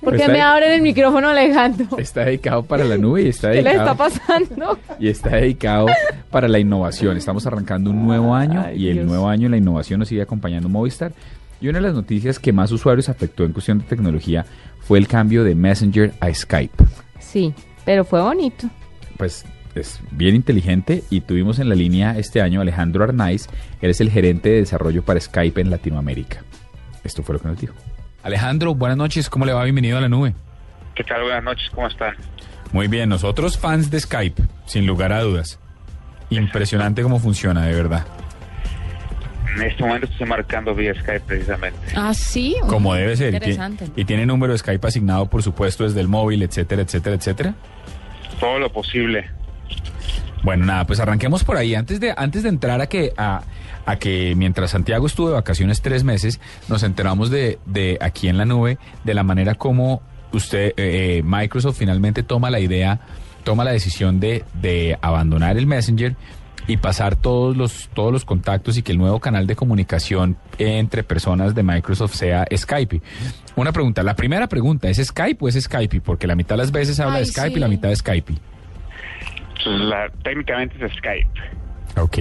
¿Por qué Está- me abren el micrófono, Alejandro? Está dedicado para la nube y está ¿Qué le está dedicado, pasando? y está dedicado para la innovación. Estamos arrancando un nuevo año Ay, y el Dios. nuevo año la innovación nos sigue acompañando Movistar. Y una de las noticias que más usuarios afectó en cuestión de tecnología fue el cambio de Messenger a Skype. Sí, pero fue bonito. Pues es bien inteligente y tuvimos en la línea este año Alejandro Arnaiz, él es el gerente de desarrollo para Skype en Latinoamérica. Esto fue lo que nos dijo. Alejandro, buenas noches, ¿cómo le va? Bienvenido a la nube. ¿Qué tal? Buenas noches, ¿cómo están? Muy bien, nosotros fans de Skype, sin lugar a dudas. Impresionante cómo funciona, de verdad. En este momento estoy marcando vía Skype precisamente. Ah, sí. Como debe ser. Interesante. Y tiene número de Skype asignado, por supuesto, desde el móvil, etcétera, etcétera, etcétera. Todo lo posible. Bueno, nada, pues arranquemos por ahí. Antes de, antes de entrar a que, a, a que mientras Santiago estuvo de vacaciones tres meses, nos enteramos de, de aquí en la nube de la manera como usted, eh, eh, Microsoft finalmente toma la idea, toma la decisión de, de abandonar el Messenger y pasar todos los, todos los contactos y que el nuevo canal de comunicación entre personas de Microsoft sea Skype. Una pregunta, la primera pregunta, ¿es Skype o es Skype? Porque la mitad de las veces habla Ay, de Skype sí. y la mitad de Skype. La- técnicamente es Skype. Ok.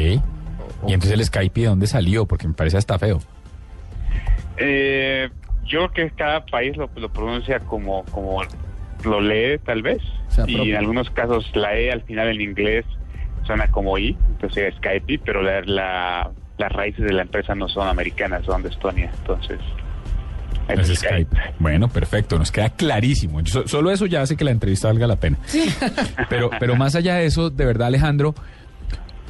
Y entonces el Skype, ¿de dónde salió? Porque me parece hasta feo. Eh, yo creo que cada país lo, lo pronuncia como, como lo lee, tal vez. sea y propio. en algunos casos la E al final en inglés suena como I, entonces es Skype, pero la, la- las raíces de la empresa no son americanas, son de Estonia. Entonces, Es Skype. Bueno, perfecto, nos queda clarísimo. So- solo eso ya hace que la entrevista valga la pena. Pero, pero más allá de eso, de verdad, Alejandro,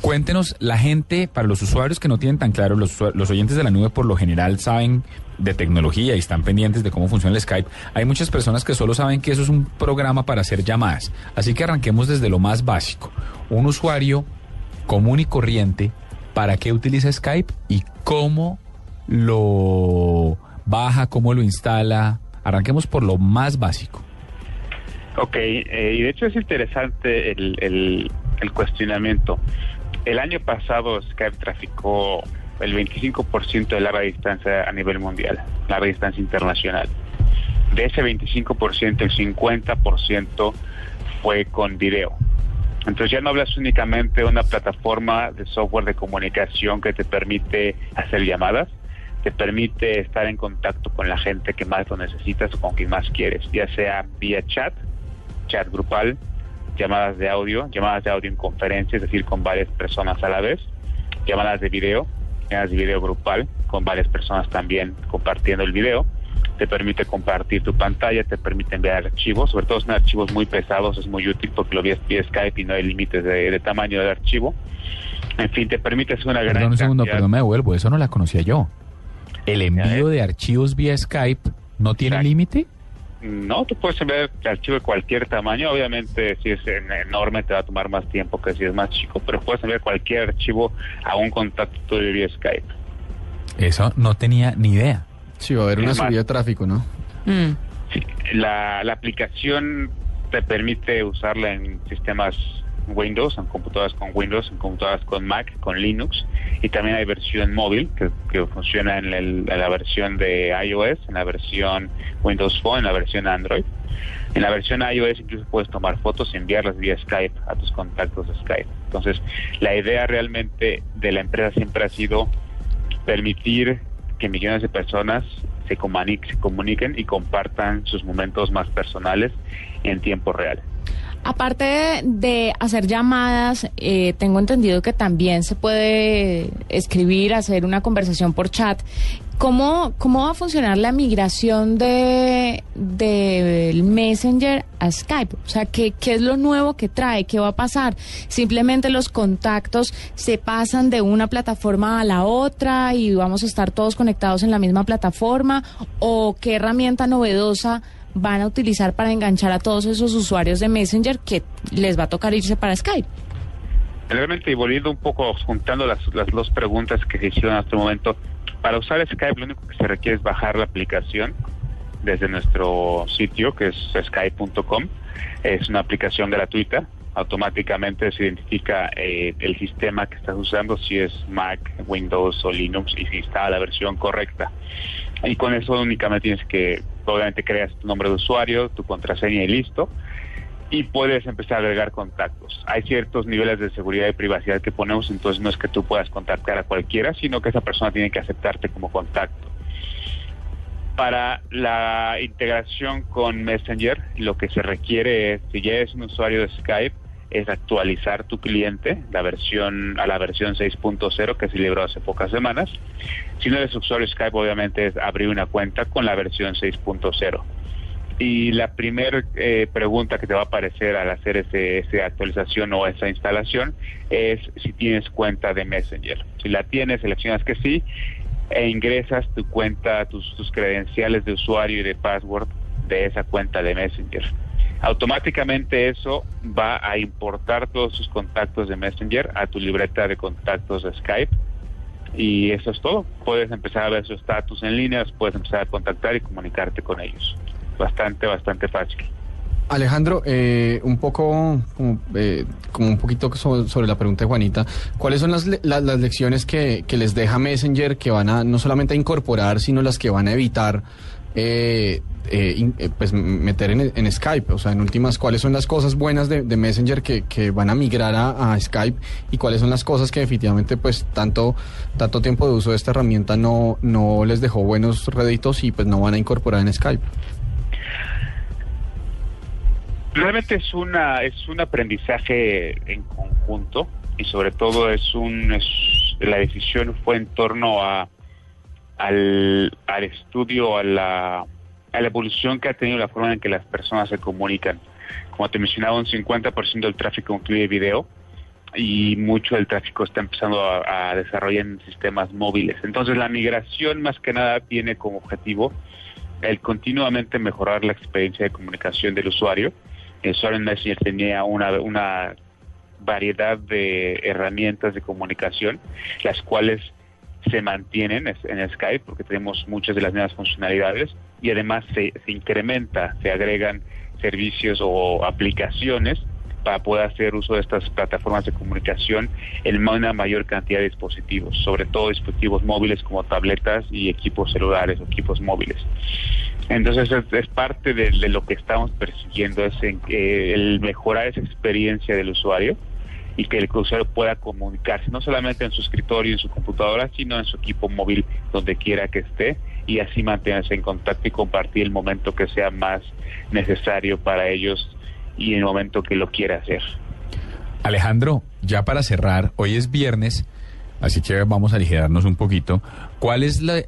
cuéntenos, la gente, para los usuarios que no tienen tan claro, los, los oyentes de la nube por lo general saben de tecnología y están pendientes de cómo funciona el Skype. Hay muchas personas que solo saben que eso es un programa para hacer llamadas. Así que arranquemos desde lo más básico. Un usuario común y corriente, ¿para qué utiliza Skype y cómo lo baja, cómo lo instala? Arranquemos por lo más básico. Ok, eh, y de hecho es interesante el, el- cuestionamiento. El año pasado Skype traficó el 25% de larga distancia a nivel mundial, larga distancia internacional. De ese 25%, el 50% fue con video. Entonces ya no hablas únicamente de una plataforma de software de comunicación que te permite hacer llamadas, te permite estar en contacto con la gente que más lo necesitas o con quien más quieres, ya sea vía chat, chat grupal, llamadas de audio, llamadas de audio en conferencia, es decir, con varias personas a la vez, llamadas de video, llamadas de video grupal, con varias personas también compartiendo el video, te permite compartir tu pantalla, te permite enviar archivos, sobre todo son archivos muy pesados, es muy útil porque lo vías vía Skype y no hay límites de, de tamaño del archivo. En fin, te permite hacer una gran Perdón un segundo, cantidad- perdón, me devuelvo, eso no la conocía yo. ¿El envío de archivos vía Skype no tiene límite? No, tú puedes enviar archivo de cualquier tamaño. Obviamente, si es en- enorme, te va a tomar más tiempo que si es más chico, pero puedes enviar cualquier archivo a un contacto tuyo vía Skype. Eso no tenía ni idea. Sí, va a haber una subida de tráfico, ¿no? Mm. Sí, la, la aplicación te permite usarla en sistemas Windows, en computadoras con Windows, en computadoras con Mac, con Linux, y también hay versión móvil que, funciona en, el- en la versión de iOS, en la versión Windows Phone, en la versión Android. En la versión iOS incluso puedes tomar fotos y enviarlas vía Skype a tus contactos de Skype. Entonces, la idea realmente de la empresa siempre ha sido permitir que millones de personas se, se comuniquen y compartan sus momentos más personales en tiempo real. Aparte de, de hacer llamadas, eh, tengo entendido que también se puede escribir, hacer una conversación por chat. ¿Cómo, cómo va a funcionar la migración de del Messenger a Skype? O sea, ¿qué, ¿qué es lo nuevo que trae? ¿Qué va a pasar? ¿Simplemente los contactos se pasan de una plataforma a la otra y vamos a estar todos conectados en la misma plataforma? ¿O qué herramienta novedosa van a utilizar para enganchar a todos esos usuarios de Messenger que les va a tocar irse para Skype? Realmente, y volviendo un poco, juntando las, las dos preguntas que se hicieron hasta el momento, para usar Skype lo único que se requiere es bajar la aplicación desde nuestro sitio que es skype.com. Es una aplicación gratuita. Automáticamente se identifica eh, el sistema que estás usando, si es Mac, Windows o Linux y si está la versión correcta. Y con eso únicamente tienes que, obviamente creas tu nombre de usuario, tu contraseña y listo y puedes empezar a agregar contactos. Hay ciertos niveles de seguridad y privacidad que ponemos, entonces no es que tú puedas contactar a cualquiera, sino que esa persona tiene que aceptarte como contacto. Para la integración con Messenger, lo que se requiere es, si ya eres un usuario de Skype, es actualizar tu cliente la versión a la versión 6.0 que se libró hace pocas semanas. Si no eres usuario Skype, obviamente es abrir una cuenta con la versión 6.0 y la primera eh, pregunta que te va a aparecer al hacer ese, esa actualización o esa instalación es si tienes cuenta de Messenger. Si la tienes, seleccionas que sí e ingresas tu cuenta, tus, tus credenciales de usuario y de password de esa cuenta de Messenger. Automáticamente eso va a importar todos sus contactos de Messenger a tu libreta de contactos de Skype y eso es todo. Puedes empezar a ver su estatus en línea, puedes empezar a contactar y comunicarte con ellos bastante, bastante fácil. Alejandro, eh, un poco, como, eh, como, un poquito sobre, la pregunta de Juanita, ¿cuáles son las, las, lecciones que, que, les deja Messenger que van a no solamente incorporar, sino las que van a evitar eh, eh, eh pues meter en, en, Skype? O sea, en últimas, ¿cuáles son las cosas buenas de, Messenger que, que, van a migrar a, a, Skype y cuáles son las cosas que definitivamente, pues, tanto, tanto tiempo de uso de esta herramienta no, no les dejó buenos réditos y pues no van a incorporar en Skype? Realmente es una es un aprendizaje en conjunto y sobre todo es un la decisión fue en torno a al, al estudio a la a la evolución que ha tenido la forma en que las personas se comunican. Como te mencionaba, un 50% del tráfico incluye video y mucho del tráfico está empezando a, desarrollar en sistemas móviles. Entonces la migración más que nada tiene como objetivo el continuamente mejorar la experiencia de comunicación del usuario el usuario Messenger tenía una, una variedad de herramientas de comunicación, las cuales se mantienen en Skype porque tenemos muchas de las mismas funcionalidades y además se, se incrementa, se agregan servicios o aplicaciones para poder hacer uso de estas plataformas de comunicación en una mayor cantidad de dispositivos, sobre todo dispositivos móviles como tabletas y equipos celulares o equipos móviles. Entonces es, parte de, lo que estamos persiguiendo, es el mejorar esa experiencia del usuario y que el usuario pueda comunicarse no solamente en su escritorio, en su computadora, sino en su equipo móvil, donde quiera que esté, y así mantenerse en contacto y compartir el momento que sea más necesario para ellos y el momento que lo quiera hacer. Alejandro, ya para cerrar, hoy es viernes, así que vamos a aligerarnos un poquito. ¿Cuál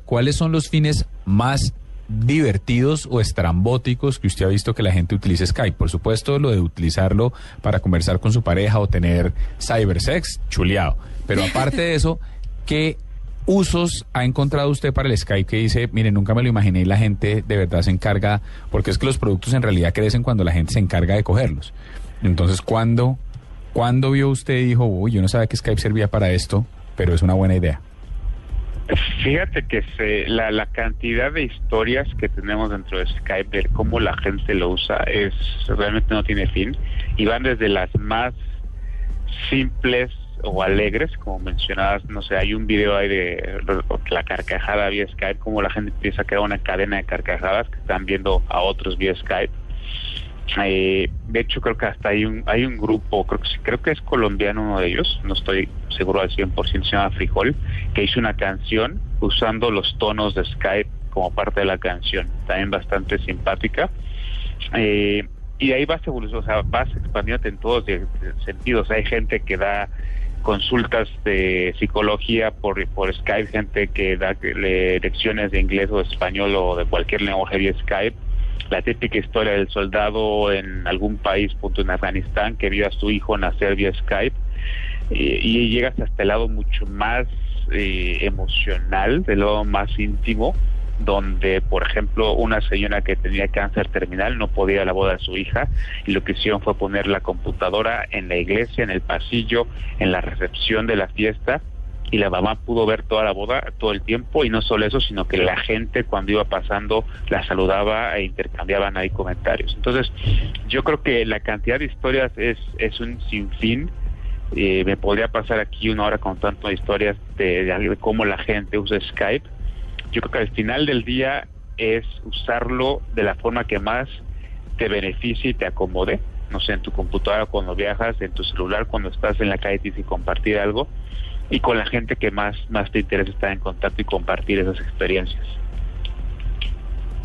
¿Cuáles son los fines más divertidos o estrambóticos que usted ha visto que la gente utilice Skype. Por supuesto, lo de utilizarlo para conversar con su pareja o tener cybersex, chuleado. Pero aparte de eso, ¿qué usos ha encontrado usted para el Skype que dice, mire, nunca me lo imaginé y la gente de verdad se encarga, porque es que los productos en realidad crecen cuando la gente se encarga de cogerlos. Entonces, ¿cuándo, ¿cuándo vio usted y dijo, uy, yo no sabía que Skype servía para esto, pero es una buena idea? Fíjate que se, la, la cantidad de historias que tenemos dentro de Skype, de cómo la gente lo usa, es realmente no tiene fin. Y van desde las más simples o alegres, como mencionabas, no sé, hay un video ahí de la carcajada vía Skype, como la gente empieza a crear una cadena de carcajadas que están viendo a otros vía Skype eh, de hecho, creo que hasta hay un hay un grupo, creo que, creo que es colombiano uno de ellos, no estoy seguro al 100%, se llama Frijol, que hizo una canción usando los tonos de Skype como parte de la canción, también bastante simpática. Eh, y ahí vas evolucionando, o sea, vas expandiéndote en todos los sentidos. Hay gente que da consultas de psicología por, por Skype, gente que da lecciones de inglés o español o de cualquier lenguaje vía Skype. La típica historia del soldado en algún país, punto en Afganistán, que vio a su hijo nacer vía Skype. y llegas hasta el lado mucho más eh, emocional, del lado más íntimo, donde, por ejemplo, una señora que tenía cáncer terminal no podía la boda de su hija y lo que hicieron fue poner la computadora en la iglesia, en el pasillo, en la recepción de la fiesta y la mamá pudo ver toda la boda todo el tiempo y no solo eso, sino que la gente cuando iba pasando la saludaba e intercambiaban ahí comentarios. Entonces, yo creo que la cantidad de historias es, es un sinfín. Eh, me podría pasar aquí una hora contando historias de, de cómo la gente usa Skype yo creo que al final del día es usarlo de la forma que más te beneficie y te acomode. No sé, en tu computadora cuando viajas, en tu celular cuando estás en la calle y compartir algo y con la gente que más, más te interesa estar en contacto y compartir esas experiencias.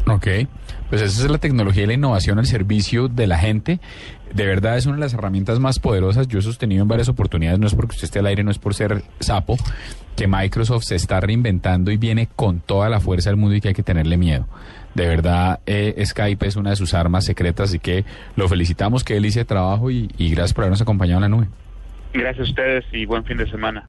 Ok, pues esa es la tecnología y la innovación al servicio de la gente. De verdad es una de las herramientas más poderosas. Yo he sostenido en varias oportunidades, no es porque usted esté al aire, no es por ser sapo, que Microsoft se está reinventando y viene con toda la fuerza del mundo y que hay que tenerle miedo. De verdad, eh, Skype es una de sus armas secretas, así que lo felicitamos, qué delicia de trabajo y, y gracias por habernos acompañado en la nube. Gracias a ustedes y buen fin de semana.